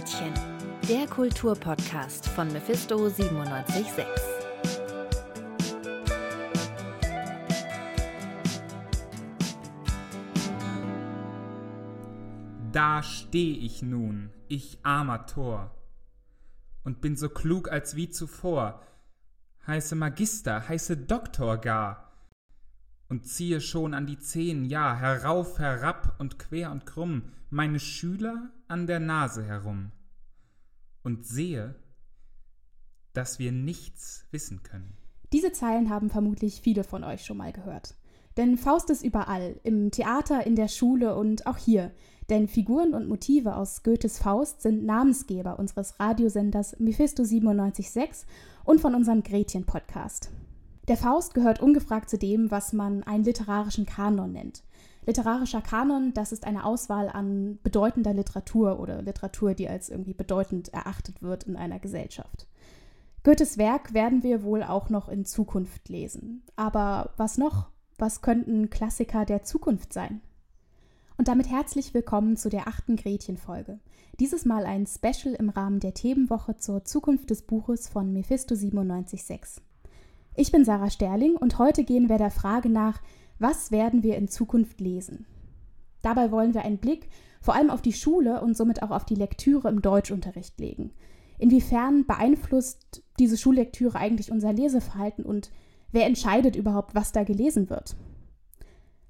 Gretchen, der Kulturpodcast von Mephisto 976. Da steh ich nun, ich armer Tor, und bin so klug als wie zuvor, heiße Magister, heiße Doktor gar, und ziehe schon an die Zehen, ja, herauf, herab und quer und krumm, meine Schüler an der Nase herum, und sehe, dass wir nichts wissen können. Diese Zeilen haben vermutlich viele von euch schon mal gehört. Denn Faust ist überall, im Theater, in der Schule und auch hier. Denn Figuren und Motive aus Goethes Faust sind Namensgeber unseres Radiosenders Mephisto 976 und von unserem Gretchen-Podcast. Der Faust gehört ungefragt zu dem, was man einen literarischen Kanon nennt. Literarischer Kanon, das ist eine Auswahl an bedeutender Literatur oder Literatur, die als irgendwie bedeutend erachtet wird in einer Gesellschaft. Goethes Werk werden wir wohl auch noch in Zukunft lesen. Aber was noch? Was könnten Klassiker der Zukunft sein? Und damit herzlich willkommen zu der achten Gretchen-Folge. Dieses Mal ein Special im Rahmen der Themenwoche zur Zukunft des Buches von Mephisto 976. Ich bin Sarah Sterling und heute gehen wir der Frage nach, was werden wir in Zukunft lesen? Dabei wollen wir einen Blick vor allem auf die Schule und somit auch auf die Lektüre im Deutschunterricht legen. Inwiefern beeinflusst diese Schullektüre eigentlich unser Leseverhalten und wer entscheidet überhaupt, was da gelesen wird?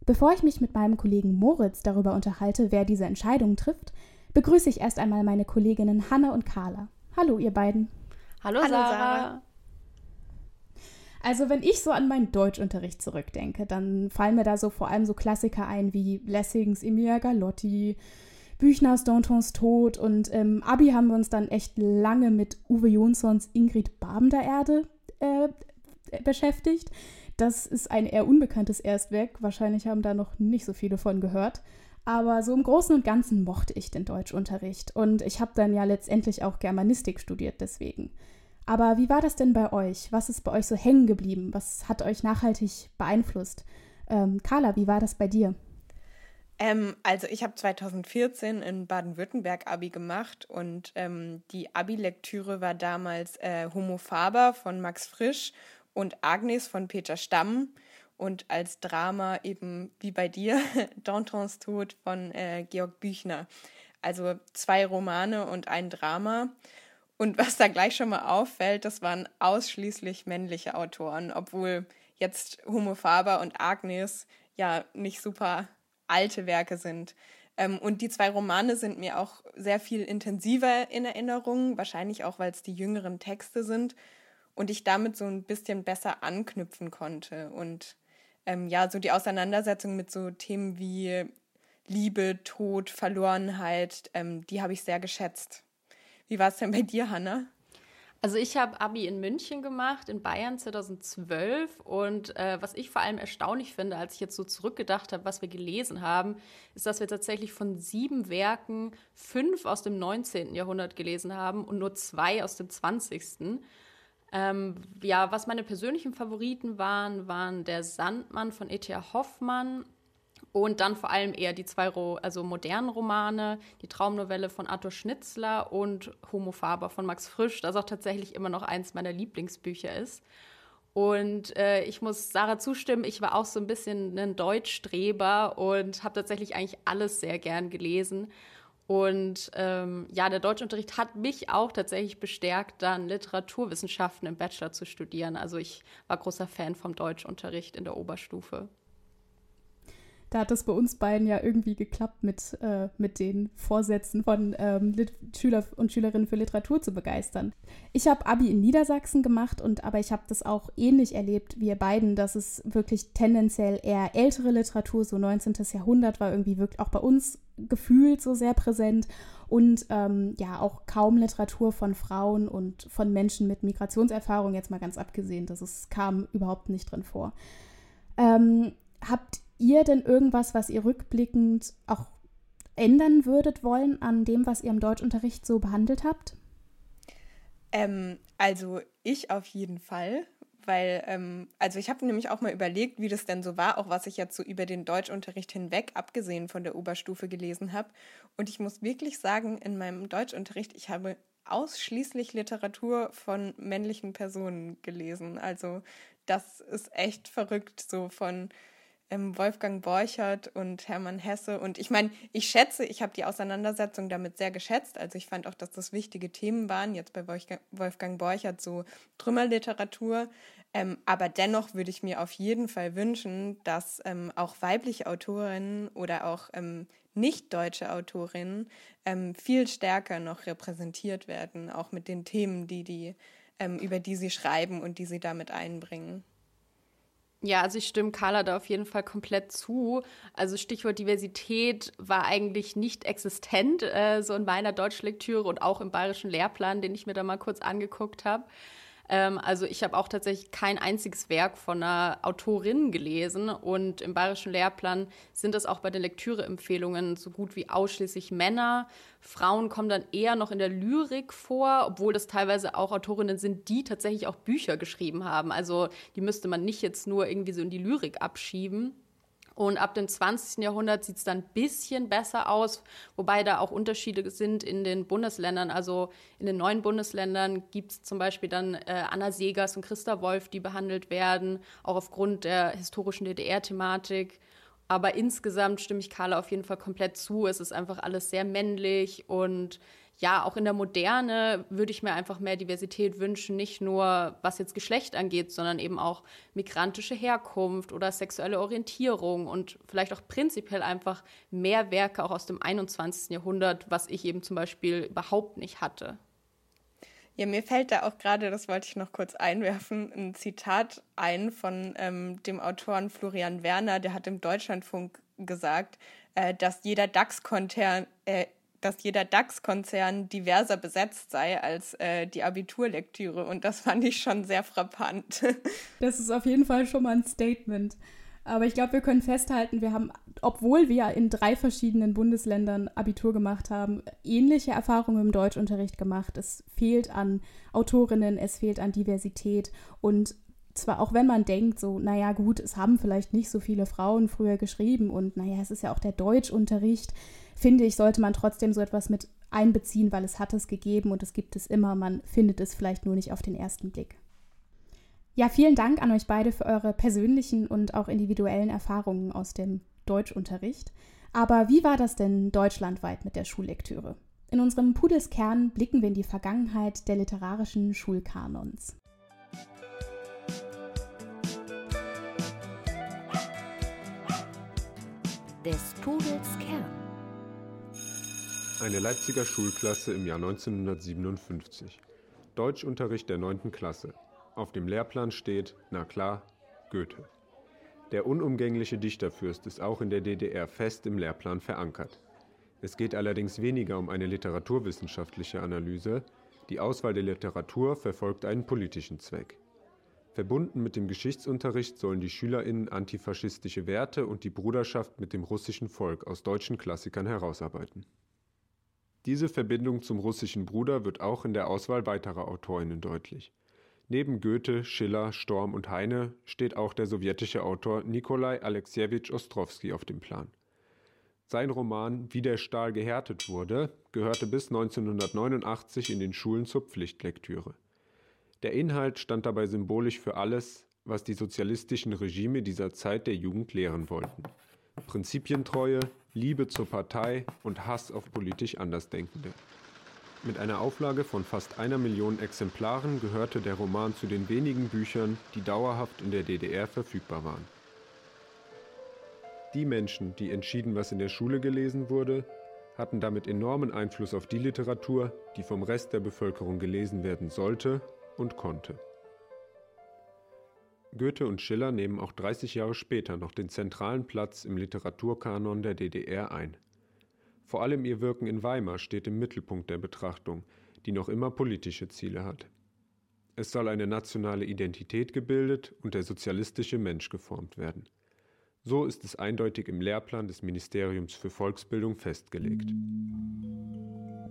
Bevor ich mich mit meinem Kollegen Moritz darüber unterhalte, wer diese Entscheidungen trifft, begrüße ich erst einmal meine Kolleginnen Hanna und Carla. Hallo, ihr beiden. Hallo, Hallo Sarah. Sarah. Also wenn ich so an meinen Deutschunterricht zurückdenke, dann fallen mir da so vor allem so Klassiker ein wie Lessings Emilia Galotti, Büchners Dantons Tod und im Abi haben wir uns dann echt lange mit Uwe Jonsons Ingrid Babendererde äh, beschäftigt. Das ist ein eher unbekanntes Erstwerk. Wahrscheinlich haben da noch nicht so viele von gehört. Aber so im Großen und Ganzen mochte ich den Deutschunterricht. Und ich habe dann ja letztendlich auch Germanistik studiert deswegen. Aber wie war das denn bei euch? Was ist bei euch so hängen geblieben? Was hat euch nachhaltig beeinflusst? Ähm, Carla, wie war das bei dir? Ähm, also ich habe 2014 in Baden-Württemberg Abi gemacht und ähm, die Abi-Lektüre war damals äh, Homo Faber von Max Frisch und Agnes von Peter Stamm und als Drama eben wie bei dir Dantons Tod von äh, Georg Büchner. Also zwei Romane und ein Drama. Und was da gleich schon mal auffällt, das waren ausschließlich männliche Autoren, obwohl jetzt Homo Faber und Agnes ja nicht super alte Werke sind. Ähm, und die zwei Romane sind mir auch sehr viel intensiver in Erinnerung, wahrscheinlich auch, weil es die jüngeren Texte sind und ich damit so ein bisschen besser anknüpfen konnte. Und ähm, ja, so die Auseinandersetzung mit so Themen wie Liebe, Tod, Verlorenheit, ähm, die habe ich sehr geschätzt. Wie war es denn bei dir, Hanna? Also ich habe Abi in München gemacht, in Bayern 2012. Und äh, was ich vor allem erstaunlich finde, als ich jetzt so zurückgedacht habe, was wir gelesen haben, ist, dass wir tatsächlich von sieben Werken fünf aus dem 19. Jahrhundert gelesen haben und nur zwei aus dem 20. Ähm, ja, was meine persönlichen Favoriten waren, waren Der Sandmann von E.T.A. Hoffmann und dann vor allem eher die zwei also modernen Romane, die Traumnovelle von Arthur Schnitzler und Homo Faber von Max Frisch, das auch tatsächlich immer noch eins meiner Lieblingsbücher ist. Und äh, ich muss Sarah zustimmen, ich war auch so ein bisschen ein Deutschstreber und habe tatsächlich eigentlich alles sehr gern gelesen. Und ähm, ja, der Deutschunterricht hat mich auch tatsächlich bestärkt, dann Literaturwissenschaften im Bachelor zu studieren. Also ich war großer Fan vom Deutschunterricht in der Oberstufe da hat das bei uns beiden ja irgendwie geklappt, mit, äh, mit den Vorsätzen von ähm, Schüler und Schülerinnen für Literatur zu begeistern. Ich habe Abi in Niedersachsen gemacht und aber ich habe das auch ähnlich erlebt wie ihr beiden, dass es wirklich tendenziell eher ältere Literatur, so 19. Jahrhundert war irgendwie wirklich auch bei uns gefühlt so sehr präsent und ähm, ja auch kaum Literatur von Frauen und von Menschen mit Migrationserfahrung, jetzt mal ganz abgesehen, dass es kam überhaupt nicht drin vor. Ähm, habt ihr denn irgendwas, was ihr rückblickend auch ändern würdet wollen an dem, was ihr im Deutschunterricht so behandelt habt? Ähm, also ich auf jeden Fall, weil, ähm, also ich habe nämlich auch mal überlegt, wie das denn so war, auch was ich jetzt so über den Deutschunterricht hinweg, abgesehen von der Oberstufe, gelesen habe. Und ich muss wirklich sagen, in meinem Deutschunterricht, ich habe ausschließlich Literatur von männlichen Personen gelesen. Also das ist echt verrückt, so von ähm, Wolfgang Borchert und Hermann Hesse. Und ich meine, ich schätze, ich habe die Auseinandersetzung damit sehr geschätzt. Also ich fand auch, dass das wichtige Themen waren, jetzt bei Wolfgang Borchert so Trümmerliteratur. Ähm, aber dennoch würde ich mir auf jeden Fall wünschen, dass ähm, auch weibliche Autorinnen oder auch ähm, nicht deutsche Autorinnen ähm, viel stärker noch repräsentiert werden, auch mit den Themen, die die, ähm, über die sie schreiben und die sie damit einbringen. Ja, also ich stimme Carla da auf jeden Fall komplett zu. Also Stichwort Diversität war eigentlich nicht existent, äh, so in meiner Deutschlektüre und auch im bayerischen Lehrplan, den ich mir da mal kurz angeguckt habe. Ähm, also ich habe auch tatsächlich kein einziges Werk von einer Autorin gelesen und im bayerischen Lehrplan sind es auch bei den Lektüreempfehlungen so gut wie ausschließlich Männer. Frauen kommen dann eher noch in der Lyrik vor, obwohl das teilweise auch Autorinnen sind, die tatsächlich auch Bücher geschrieben haben. Also die müsste man nicht jetzt nur irgendwie so in die Lyrik abschieben. Und ab dem 20. Jahrhundert sieht es dann ein bisschen besser aus, wobei da auch Unterschiede sind in den Bundesländern. Also in den neuen Bundesländern gibt es zum Beispiel dann äh, Anna Segers und Christa Wolf, die behandelt werden, auch aufgrund der historischen DDR-Thematik. Aber insgesamt stimme ich Carla auf jeden Fall komplett zu. Es ist einfach alles sehr männlich und ja, auch in der Moderne würde ich mir einfach mehr Diversität wünschen, nicht nur was jetzt Geschlecht angeht, sondern eben auch migrantische Herkunft oder sexuelle Orientierung und vielleicht auch prinzipiell einfach mehr Werke auch aus dem 21. Jahrhundert, was ich eben zum Beispiel überhaupt nicht hatte. Ja, mir fällt da auch gerade, das wollte ich noch kurz einwerfen, ein Zitat ein von ähm, dem Autoren Florian Werner, der hat im Deutschlandfunk gesagt, äh, dass jeder DAX-Konzern äh, dass jeder DAX-Konzern diverser besetzt sei als äh, die Abiturlektüre. Und das fand ich schon sehr frappant. Das ist auf jeden Fall schon mal ein Statement. Aber ich glaube, wir können festhalten, wir haben, obwohl wir in drei verschiedenen Bundesländern Abitur gemacht haben, ähnliche Erfahrungen im Deutschunterricht gemacht. Es fehlt an Autorinnen, es fehlt an Diversität und zwar auch wenn man denkt, so, naja gut, es haben vielleicht nicht so viele Frauen früher geschrieben und naja, es ist ja auch der Deutschunterricht, finde ich, sollte man trotzdem so etwas mit einbeziehen, weil es hat es gegeben und es gibt es immer. Man findet es vielleicht nur nicht auf den ersten Blick. Ja, vielen Dank an euch beide für eure persönlichen und auch individuellen Erfahrungen aus dem Deutschunterricht. Aber wie war das denn deutschlandweit mit der Schullektüre? In unserem Pudelskern blicken wir in die Vergangenheit der literarischen Schulkanons. Des Pudels Kern. Eine Leipziger Schulklasse im Jahr 1957. Deutschunterricht der 9. Klasse. Auf dem Lehrplan steht, na klar, Goethe. Der unumgängliche Dichterfürst ist auch in der DDR fest im Lehrplan verankert. Es geht allerdings weniger um eine literaturwissenschaftliche Analyse, die Auswahl der Literatur verfolgt einen politischen Zweck. Verbunden mit dem Geschichtsunterricht sollen die SchülerInnen antifaschistische Werte und die Bruderschaft mit dem russischen Volk aus deutschen Klassikern herausarbeiten. Diese Verbindung zum russischen Bruder wird auch in der Auswahl weiterer Autorinnen deutlich. Neben Goethe, Schiller, Storm und Heine steht auch der sowjetische Autor Nikolai Alexejewitsch Ostrowski auf dem Plan. Sein Roman Wie der Stahl gehärtet wurde gehörte bis 1989 in den Schulen zur Pflichtlektüre. Der Inhalt stand dabei symbolisch für alles, was die sozialistischen Regime dieser Zeit der Jugend lehren wollten. Prinzipientreue, Liebe zur Partei und Hass auf politisch Andersdenkende. Mit einer Auflage von fast einer Million Exemplaren gehörte der Roman zu den wenigen Büchern, die dauerhaft in der DDR verfügbar waren. Die Menschen, die entschieden, was in der Schule gelesen wurde, hatten damit enormen Einfluss auf die Literatur, die vom Rest der Bevölkerung gelesen werden sollte und konnte. Goethe und Schiller nehmen auch 30 Jahre später noch den zentralen Platz im Literaturkanon der DDR ein. Vor allem ihr Wirken in Weimar steht im Mittelpunkt der Betrachtung, die noch immer politische Ziele hat. Es soll eine nationale Identität gebildet und der sozialistische Mensch geformt werden. So ist es eindeutig im Lehrplan des Ministeriums für Volksbildung festgelegt.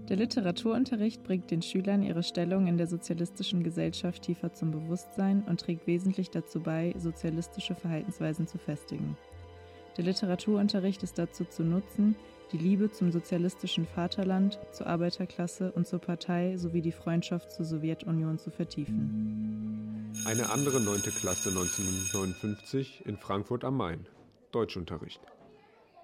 Der Literaturunterricht bringt den Schülern ihre Stellung in der sozialistischen Gesellschaft tiefer zum Bewusstsein und trägt wesentlich dazu bei, sozialistische Verhaltensweisen zu festigen. Der Literaturunterricht ist dazu zu nutzen, die Liebe zum sozialistischen Vaterland, zur Arbeiterklasse und zur Partei sowie die Freundschaft zur Sowjetunion zu vertiefen. Eine andere neunte Klasse 1959 in Frankfurt am Main. Deutschunterricht.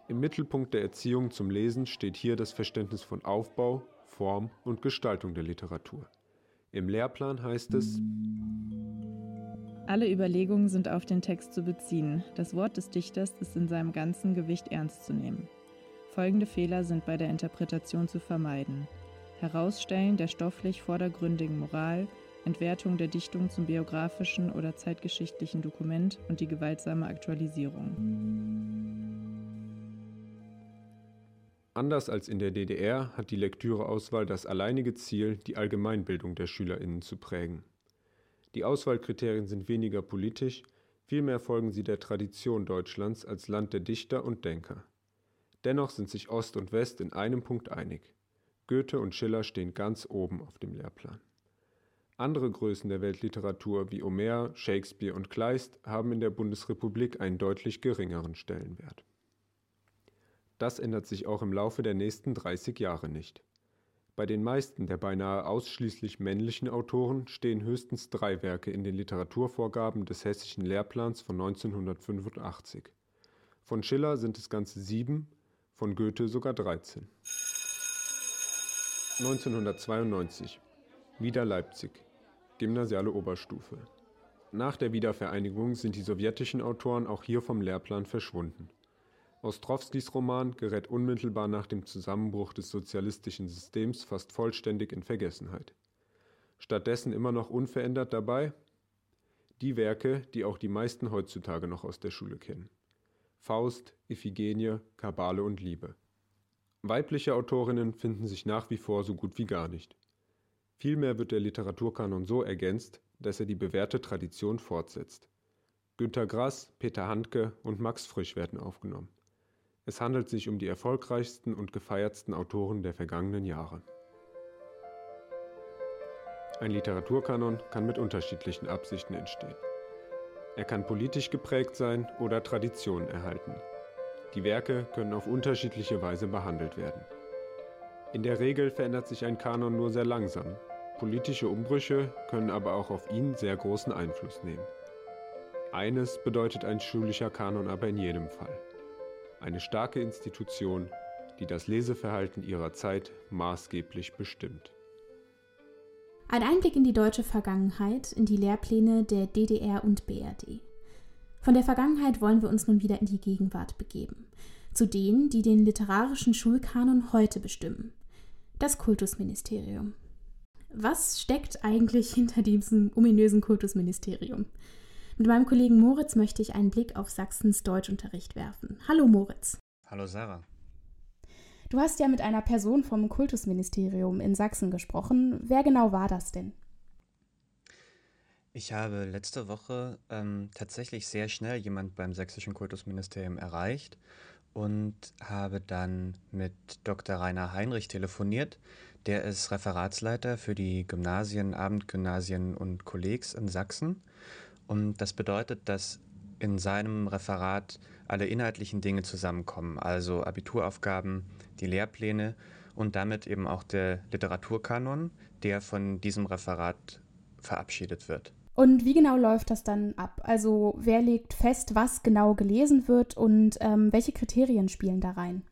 Im Mittelpunkt der Erziehung zum Lesen steht hier das Verständnis von Aufbau, Form und Gestaltung der Literatur. Im Lehrplan heißt es, alle Überlegungen sind auf den Text zu beziehen. Das Wort des Dichters ist in seinem ganzen Gewicht ernst zu nehmen. Folgende Fehler sind bei der Interpretation zu vermeiden. Herausstellen der stofflich vordergründigen Moral, Entwertung der Dichtung zum biografischen oder zeitgeschichtlichen Dokument und die gewaltsame Aktualisierung. Anders als in der DDR hat die Lektüreauswahl das alleinige Ziel, die Allgemeinbildung der Schülerinnen zu prägen. Die Auswahlkriterien sind weniger politisch, vielmehr folgen sie der Tradition Deutschlands als Land der Dichter und Denker. Dennoch sind sich Ost und West in einem Punkt einig. Goethe und Schiller stehen ganz oben auf dem Lehrplan. Andere Größen der Weltliteratur wie Homer, Shakespeare und Kleist haben in der Bundesrepublik einen deutlich geringeren Stellenwert. Das ändert sich auch im Laufe der nächsten 30 Jahre nicht. Bei den meisten der beinahe ausschließlich männlichen Autoren stehen höchstens drei Werke in den Literaturvorgaben des hessischen Lehrplans von 1985. Von Schiller sind es ganze sieben, von Goethe sogar 13. 1992 wieder Leipzig, gymnasiale Oberstufe. Nach der Wiedervereinigung sind die sowjetischen Autoren auch hier vom Lehrplan verschwunden. Ostrowskis Roman gerät unmittelbar nach dem Zusammenbruch des sozialistischen Systems fast vollständig in Vergessenheit. Stattdessen immer noch unverändert dabei die Werke, die auch die meisten heutzutage noch aus der Schule kennen. Faust, Iphigenie, Kabale und Liebe. Weibliche Autorinnen finden sich nach wie vor so gut wie gar nicht. Vielmehr wird der Literaturkanon so ergänzt, dass er die bewährte Tradition fortsetzt. Günter Grass, Peter Handke und Max Frisch werden aufgenommen. Es handelt sich um die erfolgreichsten und gefeiertsten Autoren der vergangenen Jahre. Ein Literaturkanon kann mit unterschiedlichen Absichten entstehen. Er kann politisch geprägt sein oder Traditionen erhalten. Die Werke können auf unterschiedliche Weise behandelt werden. In der Regel verändert sich ein Kanon nur sehr langsam. Politische Umbrüche können aber auch auf ihn sehr großen Einfluss nehmen. Eines bedeutet ein schulischer Kanon aber in jedem Fall eine starke Institution, die das Leseverhalten ihrer Zeit maßgeblich bestimmt. Ein Einblick in die deutsche Vergangenheit, in die Lehrpläne der DDR und BRD. Von der Vergangenheit wollen wir uns nun wieder in die Gegenwart begeben, zu denen, die den literarischen Schulkanon heute bestimmen. Das Kultusministerium. Was steckt eigentlich hinter diesem ominösen Kultusministerium? Mit meinem Kollegen Moritz möchte ich einen Blick auf Sachsens Deutschunterricht werfen. Hallo Moritz. Hallo Sarah. Du hast ja mit einer Person vom Kultusministerium in Sachsen gesprochen. Wer genau war das denn? Ich habe letzte Woche ähm, tatsächlich sehr schnell jemand beim sächsischen Kultusministerium erreicht und habe dann mit Dr. Rainer Heinrich telefoniert. Der ist Referatsleiter für die Gymnasien, Abendgymnasien und Kollegs in Sachsen und das bedeutet, dass in seinem Referat alle inhaltlichen Dinge zusammenkommen, also Abituraufgaben, die Lehrpläne und damit eben auch der Literaturkanon, der von diesem Referat verabschiedet wird. Und wie genau läuft das dann ab? Also wer legt fest, was genau gelesen wird und ähm, welche Kriterien spielen da rein?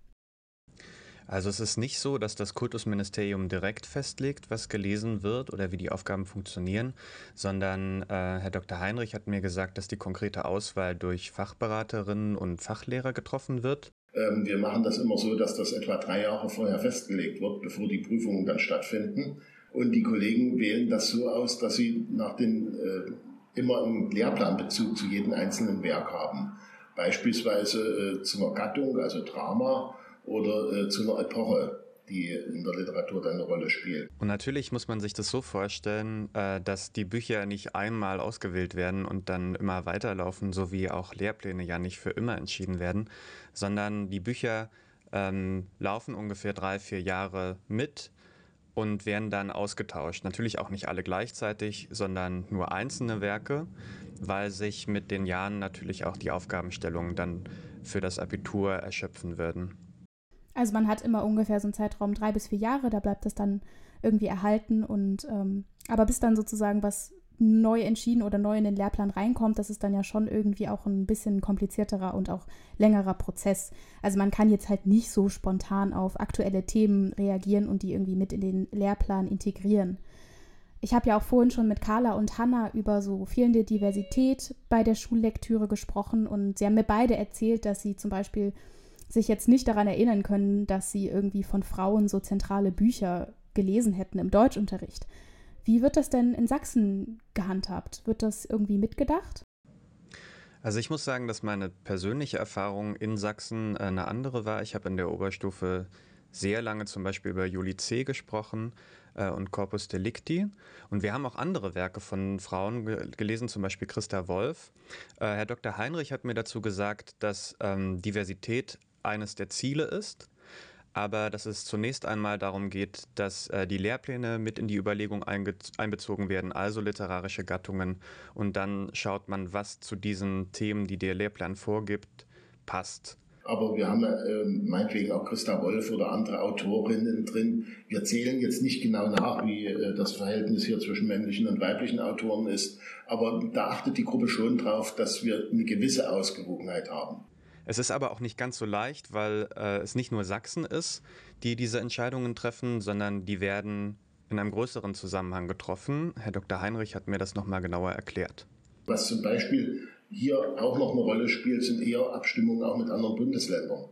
Also es ist nicht so, dass das Kultusministerium direkt festlegt, was gelesen wird oder wie die Aufgaben funktionieren, sondern äh, Herr Dr. Heinrich hat mir gesagt, dass die konkrete Auswahl durch Fachberaterinnen und Fachlehrer getroffen wird. Ähm, wir machen das immer so, dass das etwa drei Jahre vorher festgelegt wird, bevor die Prüfungen dann stattfinden. Und die Kollegen wählen das so aus, dass sie nach den äh, immer einen Lehrplanbezug zu jedem einzelnen Werk haben. Beispielsweise äh, zu einer Gattung, also Drama oder äh, zu einer Epoche. die in der Literatur dann eine Rolle spielen. Und natürlich muss man sich das so vorstellen, äh, dass die Bücher nicht einmal ausgewählt werden und dann immer weiterlaufen, so wie auch Lehrpläne ja nicht für immer entschieden werden, sondern die Bücher ähm, laufen ungefähr drei, vier Jahre mit und werden dann ausgetauscht. Natürlich auch nicht alle gleichzeitig, sondern nur einzelne Werke, weil sich mit den Jahren natürlich auch die Aufgabenstellungen dann für das Abitur erschöpfen würden. Also man hat immer ungefähr so einen Zeitraum drei bis vier Jahre, da bleibt es dann irgendwie erhalten und ähm, aber bis dann sozusagen was neu entschieden oder neu in den Lehrplan reinkommt, das ist dann ja schon irgendwie auch ein bisschen komplizierterer und auch längerer Prozess. Also man kann jetzt halt nicht so spontan auf aktuelle Themen reagieren und die irgendwie mit in den Lehrplan integrieren. Ich habe ja auch vorhin schon mit Carla und Hanna über so fehlende Diversität bei der Schullektüre gesprochen und sie haben mir beide erzählt, dass sie zum Beispiel sich jetzt nicht daran erinnern können, dass sie irgendwie von Frauen so zentrale Bücher gelesen hätten im Deutschunterricht. Wie wird das denn in Sachsen gehandhabt? Wird das irgendwie mitgedacht? Also ich muss sagen, dass meine persönliche Erfahrung in Sachsen äh, eine andere war. Ich habe in der Oberstufe sehr lange zum Beispiel über Juli C. gesprochen äh, und Corpus Delicti. Und wir haben auch andere Werke von Frauen ge gelesen, zum Beispiel Christa Wolf. Äh, Herr Dr. Heinrich hat mir dazu gesagt, dass ähm, Diversität eines der Ziele ist, aber dass es zunächst einmal darum geht, dass äh, die Lehrpläne mit in die Überlegung einbezogen werden, also literarische Gattungen, und dann schaut man, was zu diesen Themen, die der Lehrplan vorgibt, passt. Aber wir haben äh, meinetwegen auch Christa Wolf oder andere Autorinnen drin. Wir zählen jetzt nicht genau nach, wie äh, das Verhältnis hier zwischen männlichen und weiblichen Autoren ist. Aber da achtet die Gruppe schon drauf, dass wir eine gewisse Ausgewogenheit haben. Es ist aber auch nicht ganz so leicht, weil äh, es nicht nur Sachsen ist, die diese Entscheidungen treffen, sondern die werden in einem größeren Zusammenhang getroffen. Herr Dr. Heinrich hat mir das nochmal genauer erklärt. Was zum Beispiel hier auch noch eine Rolle spielt, sind eher Abstimmungen auch mit anderen Bundesländern.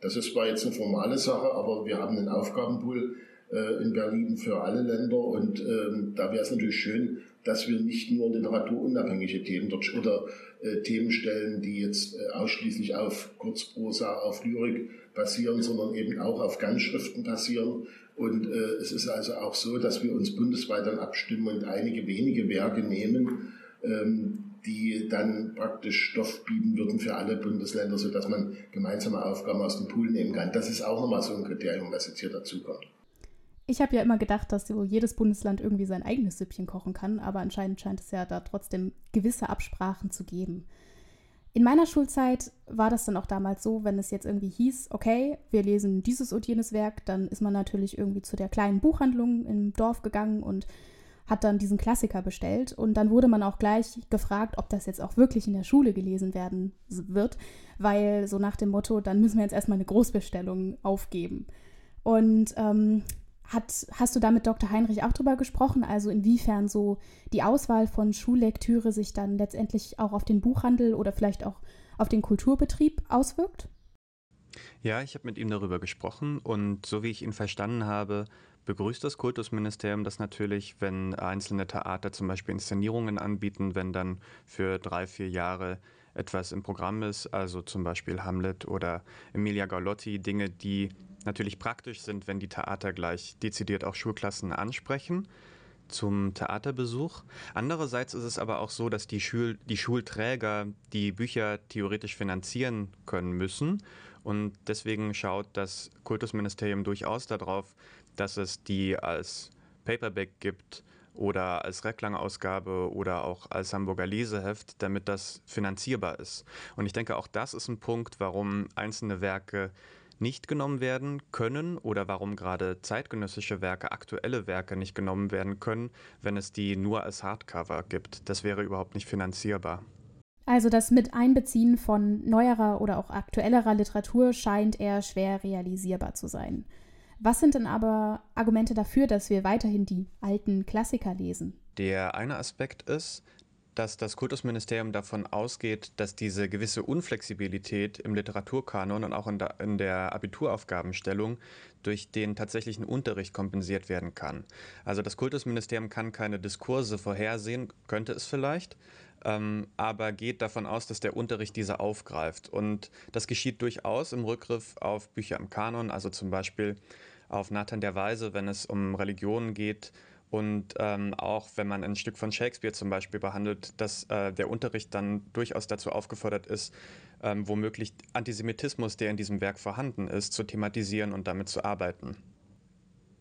Das ist zwar jetzt eine formale Sache, aber wir haben einen Aufgabenpool äh, in Berlin für alle Länder und ähm, da wäre es natürlich schön, dass wir nicht nur literaturunabhängige Themen dort oder äh, Themen stellen, die jetzt äh, ausschließlich auf Kurzprosa, auf Lyrik basieren, sondern eben auch auf Ganzschriften basieren. Und äh, es ist also auch so, dass wir uns bundesweit dann abstimmen und einige wenige Werke nehmen, ähm, die dann praktisch Stoff bieten würden für alle Bundesländer, sodass man gemeinsame Aufgaben aus dem Pool nehmen kann. Das ist auch nochmal so ein Kriterium, was jetzt hier dazu kommt. Ich habe ja immer gedacht, dass so jedes Bundesland irgendwie sein eigenes Süppchen kochen kann, aber anscheinend scheint es ja da trotzdem gewisse Absprachen zu geben. In meiner Schulzeit war das dann auch damals so, wenn es jetzt irgendwie hieß, okay, wir lesen dieses und jenes Werk, dann ist man natürlich irgendwie zu der kleinen Buchhandlung im Dorf gegangen und hat dann diesen Klassiker bestellt und dann wurde man auch gleich gefragt, ob das jetzt auch wirklich in der Schule gelesen werden wird, weil so nach dem Motto, dann müssen wir jetzt erstmal eine Großbestellung aufgeben. Und ähm, hat, hast du da mit Dr. Heinrich auch drüber gesprochen? Also inwiefern so die Auswahl von Schullektüre sich dann letztendlich auch auf den Buchhandel oder vielleicht auch auf den Kulturbetrieb auswirkt? Ja, ich habe mit ihm darüber gesprochen und so wie ich ihn verstanden habe, begrüßt das Kultusministerium das natürlich, wenn einzelne Theater zum Beispiel Inszenierungen anbieten, wenn dann für drei, vier Jahre etwas im Programm ist, also zum Beispiel Hamlet oder Emilia Galotti, Dinge, die natürlich praktisch sind, wenn die Theater gleich dezidiert auch Schulklassen ansprechen zum Theaterbesuch. Andererseits ist es aber auch so, dass die, Schul die Schulträger die Bücher theoretisch finanzieren können müssen. Und deswegen schaut das Kultusministerium durchaus darauf, dass es die als Paperback gibt oder als Reklangausgabe oder auch als Hamburger Leseheft, damit das finanzierbar ist. Und ich denke, auch das ist ein Punkt, warum einzelne Werke nicht genommen werden können oder warum gerade zeitgenössische Werke, aktuelle Werke nicht genommen werden können, wenn es die nur als Hardcover gibt. Das wäre überhaupt nicht finanzierbar. Also das Miteinbeziehen von neuerer oder auch aktuellerer Literatur scheint eher schwer realisierbar zu sein. Was sind denn aber Argumente dafür, dass wir weiterhin die alten Klassiker lesen? Der eine Aspekt ist, dass das Kultusministerium davon ausgeht, dass diese gewisse Unflexibilität im Literaturkanon und auch in der, in der, Abituraufgabenstellung durch den tatsächlichen Unterricht kompensiert werden kann. Also das Kultusministerium kann keine Diskurse vorhersehen, könnte es vielleicht, ähm, aber geht davon aus, dass der Unterricht diese aufgreift. Und das geschieht durchaus im Rückgriff auf Bücher im Kanon, also zum Beispiel auf Nathan der Weise, wenn es um Religionen geht. Und ähm, auch wenn man ein Stück von Shakespeare zum Beispiel behandelt, dass äh, der Unterricht dann durchaus dazu aufgefordert ist, ähm, womöglich Antisemitismus, der in diesem Werk vorhanden ist, zu thematisieren und damit zu arbeiten.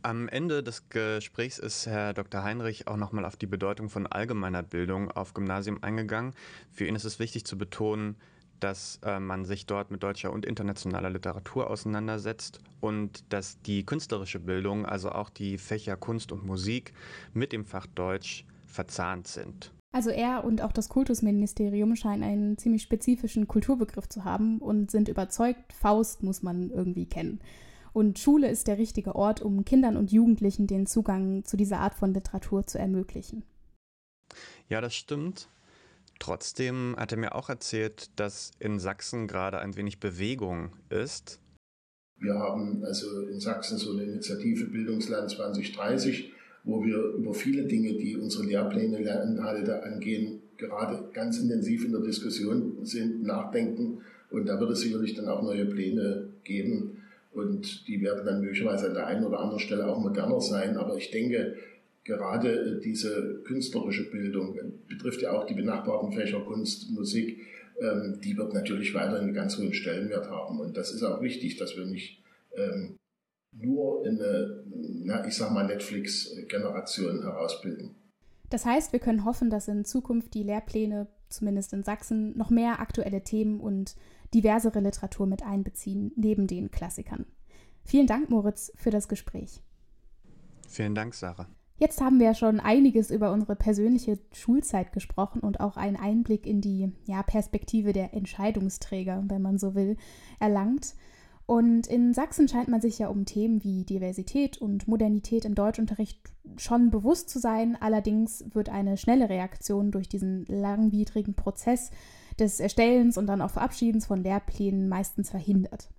Am Ende des Gesprächs ist Herr Dr. Heinrich auch nochmal auf die Bedeutung von allgemeiner Bildung auf Gymnasium eingegangen. Für ihn ist es wichtig zu betonen, dass äh, man sich dort mit deutscher und internationaler Literatur auseinandersetzt und dass die künstlerische Bildung, also auch die Fächer Kunst und Musik mit dem Fach Deutsch verzahnt sind. Also er und auch das Kultusministerium scheinen einen ziemlich spezifischen Kulturbegriff zu haben und sind überzeugt, Faust muss man irgendwie kennen. Und Schule ist der richtige Ort, um Kindern und Jugendlichen den Zugang zu dieser Art von Literatur zu ermöglichen. Ja, das stimmt. Trotzdem hat er mir auch erzählt, dass in Sachsen gerade ein wenig Bewegung ist. Wir haben also in Sachsen so eine Initiative Bildungsland 2030, wo wir über viele Dinge, die unsere Lehrpläne, Lerninhalte angehen, gerade ganz intensiv in der Diskussion sind, nachdenken. Und da wird es sicherlich dann auch neue Pläne geben. Und die werden dann möglicherweise an der einen oder anderen Stelle auch moderner sein. Aber ich denke, gerade äh, diese künstlerische Bildung, äh, betrifft ja auch die benachbarten Fächer Kunst, Musik, ähm, die wird natürlich weiterhin einen ganz hohen Stellenwert haben. Und das ist auch wichtig, dass wir nicht ähm, nur eine, na, ich sag mal, Netflix-Generation herausbilden. Das heißt, wir können hoffen, dass in Zukunft die Lehrpläne, zumindest in Sachsen, noch mehr aktuelle Themen und diversere Literatur mit einbeziehen, neben den Klassikern. Vielen Dank, Moritz, für das Gespräch. Vielen Dank, Sarah. Jetzt haben wir ja schon einiges über unsere persönliche Schulzeit gesprochen und auch einen Einblick in die ja, Perspektive der Entscheidungsträger, wenn man so will, erlangt. Und in Sachsen scheint man sich ja um Themen wie Diversität und Modernität im Deutschunterricht schon bewusst zu sein. Allerdings wird eine schnelle Reaktion durch diesen langwidrigen Prozess des Erstellens und dann auch Verabschiedens von Lehrplänen meistens verhindert.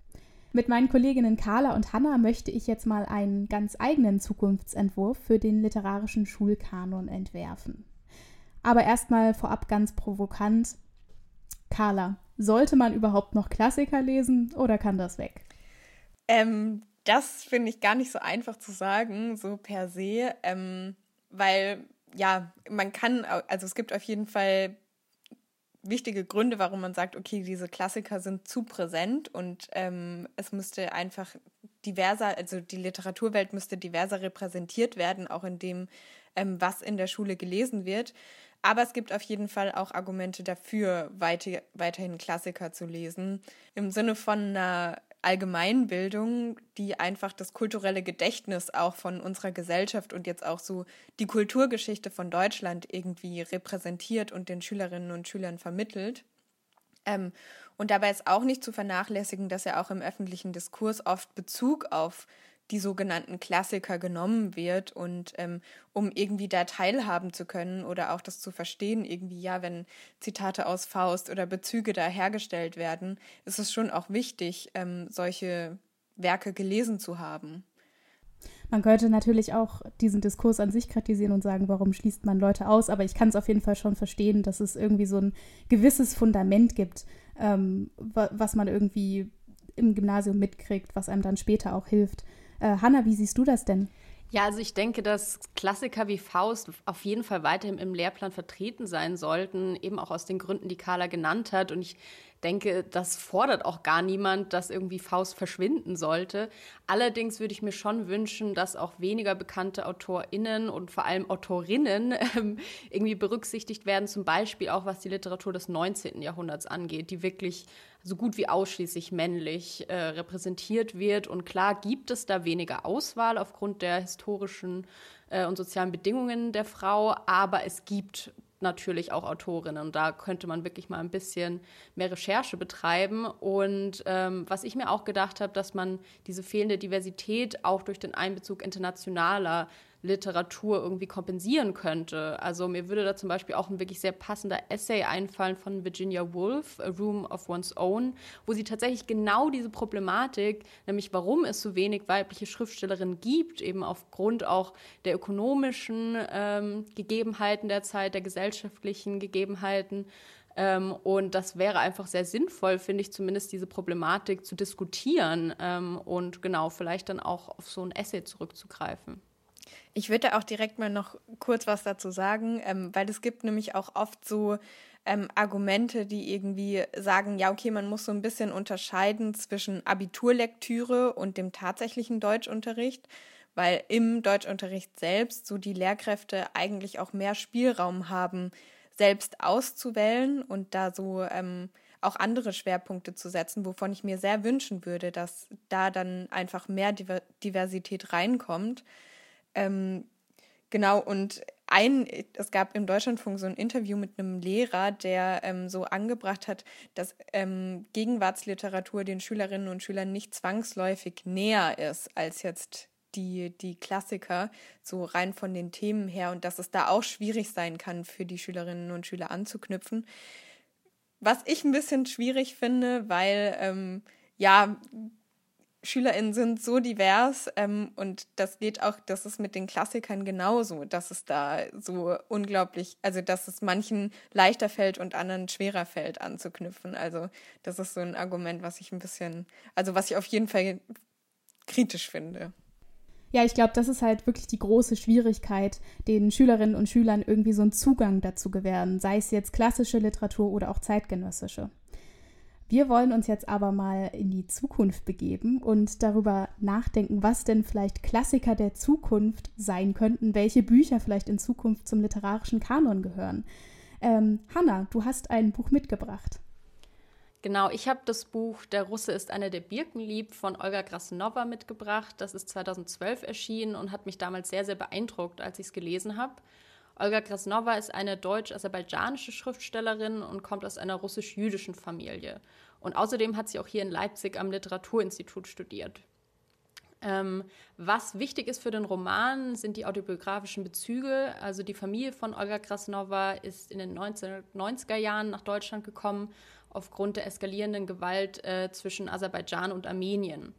Mit meinen Kolleginnen Carla und Hanna möchte ich jetzt mal einen ganz eigenen Zukunftsentwurf für den literarischen Schulkanon entwerfen. Aber erstmal vorab ganz provokant. Carla, sollte man überhaupt noch Klassiker lesen oder kann das weg? Ähm, das finde ich gar nicht so einfach zu sagen, so per se, ähm, weil ja, man kann, also es gibt auf jeden Fall wichtige Gründe, warum man sagt, okay, diese Klassiker sind zu präsent und ähm, es müsste einfach diverser, also die Literaturwelt müsste diverser repräsentiert werden, auch in dem, ähm, was in der Schule gelesen wird. Aber es gibt auf jeden Fall auch Argumente dafür, weiter, weiterhin Klassiker zu lesen. Im Sinne von einer Allgemeinbildung, die einfach das kulturelle Gedächtnis auch von unserer Gesellschaft und jetzt auch so die Kulturgeschichte von Deutschland irgendwie repräsentiert und den Schülerinnen und Schülern vermittelt. Ähm, und dabei ist auch nicht zu vernachlässigen, dass er auch im öffentlichen Diskurs oft Bezug auf die sogenannten Klassiker genommen wird und ähm, um irgendwie da teilhaben zu können oder auch das zu verstehen, irgendwie ja, wenn Zitate aus Faust oder Bezüge da hergestellt werden, ist es schon auch wichtig, ähm, solche Werke gelesen zu haben. Man könnte natürlich auch diesen Diskurs an sich kritisieren und sagen, warum schließt man Leute aus, aber ich kann es auf jeden Fall schon verstehen, dass es irgendwie so ein gewisses Fundament gibt, ähm, was man irgendwie im Gymnasium mitkriegt, was einem dann später auch hilft. Äh, Hanna, wie siehst du das denn? Ja, also ich denke, dass Klassiker wie Faust auf jeden Fall weiterhin im Lehrplan vertreten sein sollten, eben auch aus den Gründen, die Carla genannt hat. Und ich denke, das fordert auch gar niemand, dass irgendwie Faust verschwinden sollte. Allerdings würde ich mir schon wünschen, dass auch weniger bekannte AutorInnen und vor allem Autorinnen ähm, irgendwie berücksichtigt werden, zum Beispiel auch was die Literatur des 19. Jahrhunderts angeht, die wirklich so gut wie ausschließlich männlich äh, repräsentiert wird. Und klar gibt es da weniger Auswahl aufgrund der historischen äh, und sozialen Bedingungen der Frau, aber es gibt natürlich auch Autorinnen. Und da könnte man wirklich mal ein bisschen mehr Recherche betreiben. Und ähm, was ich mir auch gedacht habe, dass man diese fehlende Diversität auch durch den Einbezug internationaler Literatur irgendwie kompensieren könnte. Also mir würde da zum Beispiel auch ein wirklich sehr passender Essay einfallen von Virginia Woolf, A Room of One's Own, wo sie tatsächlich genau diese Problematik, nämlich warum es so wenig weibliche Schriftstellerinnen gibt, eben aufgrund auch der ökonomischen ähm, Gegebenheiten der Zeit, der gesellschaftlichen Gegebenheiten, Ähm, und das wäre einfach sehr sinnvoll, finde ich zumindest, diese Problematik zu diskutieren ähm, und genau vielleicht dann auch auf so ein Essay zurückzugreifen. Ich würde auch direkt mal noch kurz was dazu sagen, ähm, weil es gibt nämlich auch oft so ähm, Argumente, die irgendwie sagen, ja, okay, man muss so ein bisschen unterscheiden zwischen Abiturlektüre und dem tatsächlichen Deutschunterricht, weil im Deutschunterricht selbst so die Lehrkräfte eigentlich auch mehr Spielraum haben, selbst auszuwählen und da so ähm, auch andere Schwerpunkte zu setzen, wovon ich mir sehr wünschen würde, dass da dann einfach mehr Diversität reinkommt. Ähm, genau, und ein, es gab im Deutschlandfunk so ein Interview mit einem Lehrer, der ähm, so angebracht hat, dass ähm, Gegenwartsliteratur den Schülerinnen und Schülern nicht zwangsläufig näher ist als jetzt die, die Klassiker, so rein von den Themen her und dass es da auch schwierig sein kann, für die Schülerinnen und Schüler anzuknüpfen. Was ich ein bisschen schwierig finde, weil ähm, ja, SchülerInnen sind so divers ähm, und das geht auch, das ist mit den Klassikern genauso, dass es da so unglaublich, also dass es manchen leichter fällt und anderen schwerer fällt anzuknüpfen. Also das ist so ein Argument, was ich ein bisschen, also was ich auf jeden Fall kritisch finde. Ja, ich glaube, das ist halt wirklich die große Schwierigkeit, den Schülerinnen und Schülern irgendwie so einen Zugang dazu gewähren, sei es jetzt klassische Literatur oder auch zeitgenössische. Wir wollen uns jetzt aber mal in die Zukunft begeben und darüber nachdenken, was denn vielleicht Klassiker der Zukunft sein könnten, welche Bücher vielleicht in Zukunft zum literarischen Kanon gehören. Ähm, Hanna, du hast ein Buch mitgebracht. Genau, ich habe das Buch Der Russe ist einer der Birkenlieb von Olga Krasnova mitgebracht. Das ist 2012 erschienen und hat mich damals sehr, sehr beeindruckt, als ich es gelesen habe. Olga Krasnova ist eine deutsch-aserbaidschanische Schriftstellerin und kommt aus einer russisch-jüdischen Familie. Und außerdem hat sie auch hier in Leipzig am Literaturinstitut studiert. Ähm, was wichtig ist für den Roman, sind die autobiografischen Bezüge. Also die Familie von Olga Krasnova ist in den 1990er Jahren nach Deutschland gekommen aufgrund der eskalierenden Gewalt äh, zwischen Aserbaidschan und Armenien.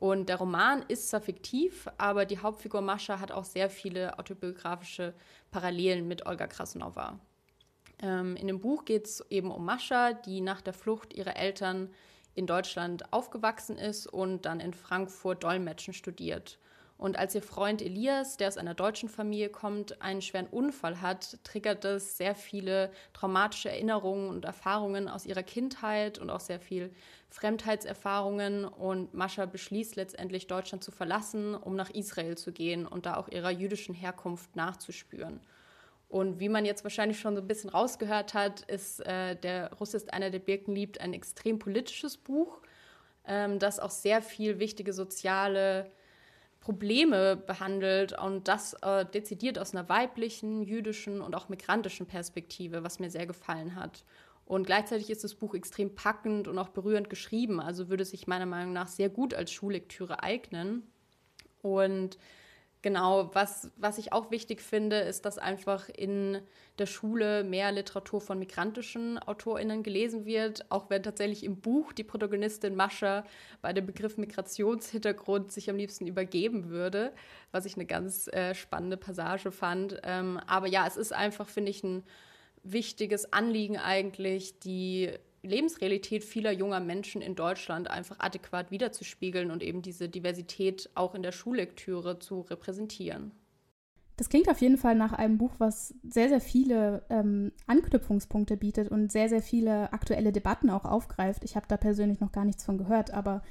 Und der Roman ist zwar fiktiv, aber die Hauptfigur Mascha hat auch sehr viele autobiografische Parallelen mit Olga Krasnova. Ähm, in dem Buch geht es eben um Mascha, die nach der Flucht ihrer Eltern in Deutschland aufgewachsen ist und dann in Frankfurt Dolmetschen studiert. Und als ihr Freund Elias, der aus einer deutschen Familie kommt, einen schweren Unfall hat, triggert das sehr viele traumatische Erinnerungen und Erfahrungen aus ihrer Kindheit und auch sehr viel Fremdheitserfahrungen. Und Mascha beschließt letztendlich, Deutschland zu verlassen, um nach Israel zu gehen und da auch ihrer jüdischen Herkunft nachzuspüren. Und wie man jetzt wahrscheinlich schon so ein bisschen rausgehört hat, ist äh, Der Russ ist einer, der Birken liebt, ein extrem politisches Buch, ähm, das auch sehr viel wichtige soziale Probleme behandelt und das äh, dezidiert aus einer weiblichen, jüdischen und auch migrantischen Perspektive, was mir sehr gefallen hat. Und gleichzeitig ist das Buch extrem packend und auch berührend geschrieben, also würde sich meiner Meinung nach sehr gut als Schullektüre eignen. Und Genau, was, was ich auch wichtig finde, ist, dass einfach in der Schule mehr Literatur von migrantischen AutorInnen gelesen wird, auch wenn tatsächlich im Buch die Protagonistin Mascha bei dem Begriff Migrationshintergrund sich am liebsten übergeben würde, was ich eine ganz äh, spannende Passage fand. Ähm, aber ja, es ist einfach, finde ich, ein wichtiges Anliegen eigentlich, die Lebensrealität vieler junger Menschen in Deutschland einfach adäquat wiederzuspiegeln und eben diese Diversität auch in der Schullektüre zu repräsentieren. Das klingt auf jeden Fall nach einem Buch, was sehr, sehr viele ähm, Anknüpfungspunkte bietet und sehr, sehr viele aktuelle Debatten auch aufgreift. Ich habe da persönlich noch gar nichts von gehört, aber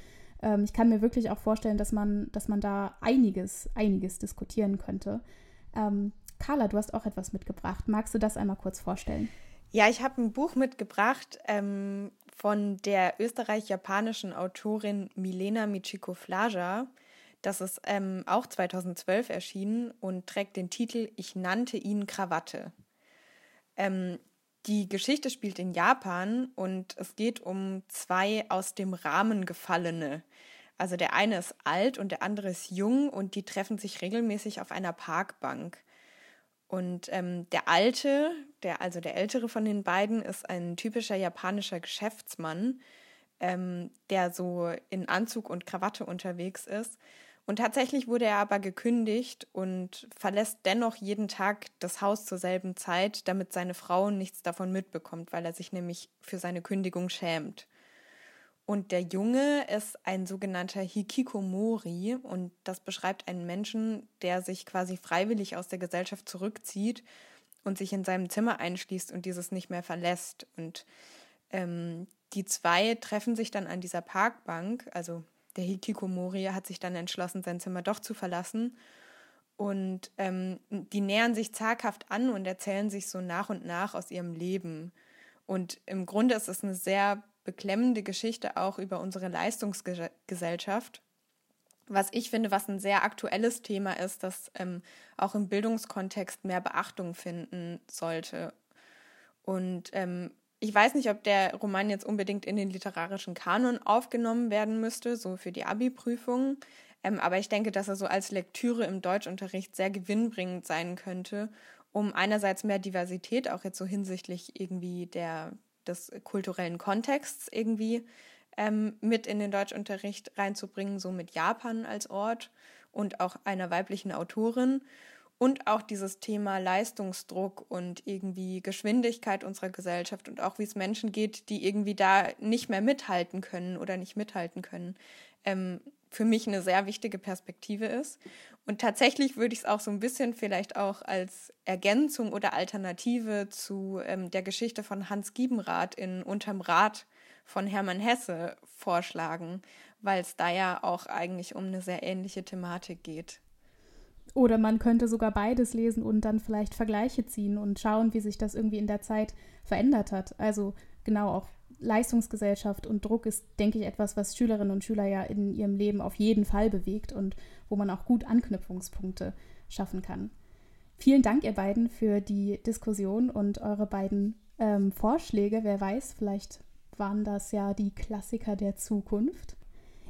ähm, ich kann mir wirklich auch vorstellen, dass man, dass man da einiges, einiges diskutieren könnte. Ähm, Carla, du hast auch etwas mitgebracht. Magst du das einmal kurz vorstellen? Ja, ich habe ein Buch mitgebracht ähm, von der österreich-japanischen Autorin Milena Michiko Flaja. Das ist ähm, auch 2012 erschienen und trägt den Titel Ich nannte ihn Krawatte. Ähm, die Geschichte spielt in Japan und es geht um zwei aus dem Rahmen gefallene. Also der eine ist alt und der andere ist jung und die treffen sich regelmäßig auf einer Parkbank. Und ähm, der Alte, der, also der Ältere von den beiden, ist ein typischer japanischer Geschäftsmann, ähm, der so in Anzug und Krawatte unterwegs ist. Und tatsächlich wurde er aber gekündigt und verlässt dennoch jeden Tag das Haus zur selben Zeit, damit seine Frau nichts davon mitbekommt, weil er sich nämlich für seine Kündigung schämt. Und der Junge ist ein sogenannter Hikikomori und das beschreibt einen Menschen, der sich quasi freiwillig aus der Gesellschaft zurückzieht und sich in seinem Zimmer einschließt und dieses nicht mehr verlässt. Und ähm, die zwei treffen sich dann an dieser Parkbank, also der Hikikomori hat sich dann entschlossen, sein Zimmer doch zu verlassen. Und ähm, die nähern sich zaghaft an und erzählen sich so nach und nach aus ihrem Leben. Und im Grunde ist es eine sehr beklemmende Geschichte auch über unsere Leistungsgesellschaft. Was ich finde, was ein sehr aktuelles Thema ist, das ähm, auch im Bildungskontext mehr Beachtung finden sollte. Und ähm, ich weiß nicht, ob der Roman jetzt unbedingt in den literarischen Kanon aufgenommen werden müsste, so für die Abi-Prüfung. Ähm, aber ich denke, dass er so als Lektüre im Deutschunterricht sehr gewinnbringend sein könnte, um einerseits mehr Diversität, auch jetzt so hinsichtlich irgendwie der, des kulturellen Kontexts irgendwie ähm, mit in den Deutschunterricht reinzubringen, so mit Japan als Ort und auch einer weiblichen Autorin. Und auch dieses Thema Leistungsdruck und irgendwie Geschwindigkeit unserer Gesellschaft und auch wie es Menschen geht, die irgendwie da nicht mehr mithalten können oder nicht mithalten können, ähm, für mich eine sehr wichtige Perspektive ist. Und tatsächlich würde ich es auch so ein bisschen vielleicht auch als Ergänzung oder Alternative zu ähm, der Geschichte von Hans Giebenrath in Unterm Rad von Hermann Hesse vorschlagen, weil es da ja auch eigentlich um eine sehr ähnliche Thematik geht. Oder man könnte sogar beides lesen und dann vielleicht Vergleiche ziehen und schauen, wie sich das irgendwie in der Zeit verändert hat. Also genau auch Leistungsgesellschaft und Druck ist, denke ich, etwas, was Schülerinnen und Schüler ja in ihrem Leben auf jeden Fall bewegt und wo man auch gut Anknüpfungspunkte schaffen kann. Vielen Dank, ihr beiden, für die Diskussion und eure beiden ähm, Vorschläge. Wer weiß, vielleicht waren das ja die Klassiker der Zukunft.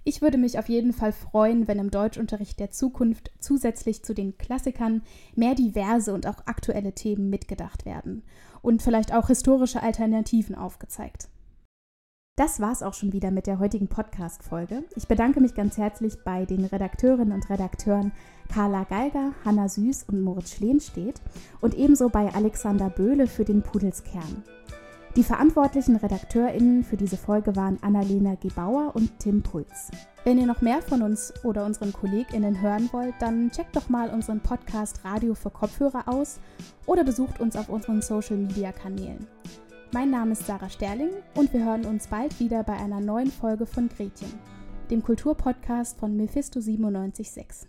Ich würde mich auf jeden Fall freuen, wenn im Deutschunterricht der Zukunft zusätzlich zu den Klassikern mehr diverse und auch aktuelle Themen mitgedacht werden und vielleicht auch historische Alternativen aufgezeigt. Das war's auch schon wieder mit der heutigen Podcast-Folge. Ich bedanke mich ganz herzlich bei den Redakteurinnen und Redakteuren Carla Geiger, Hanna Süß und Moritz Schleenstedt und ebenso bei Alexander Böhle für den Pudelskern. Die verantwortlichen RedakteurInnen für diese Folge waren Annalena Gebauer und Tim Puls. Wenn ihr noch mehr von uns oder unseren KollegInnen hören wollt, dann checkt doch mal unseren Podcast Radio für Kopfhörer aus oder besucht uns auf unseren Social Media Kanälen. Mein Name ist Sarah Sterling und wir hören uns bald wieder bei einer neuen Folge von Gretchen, dem Kulturpodcast von Mephisto 976.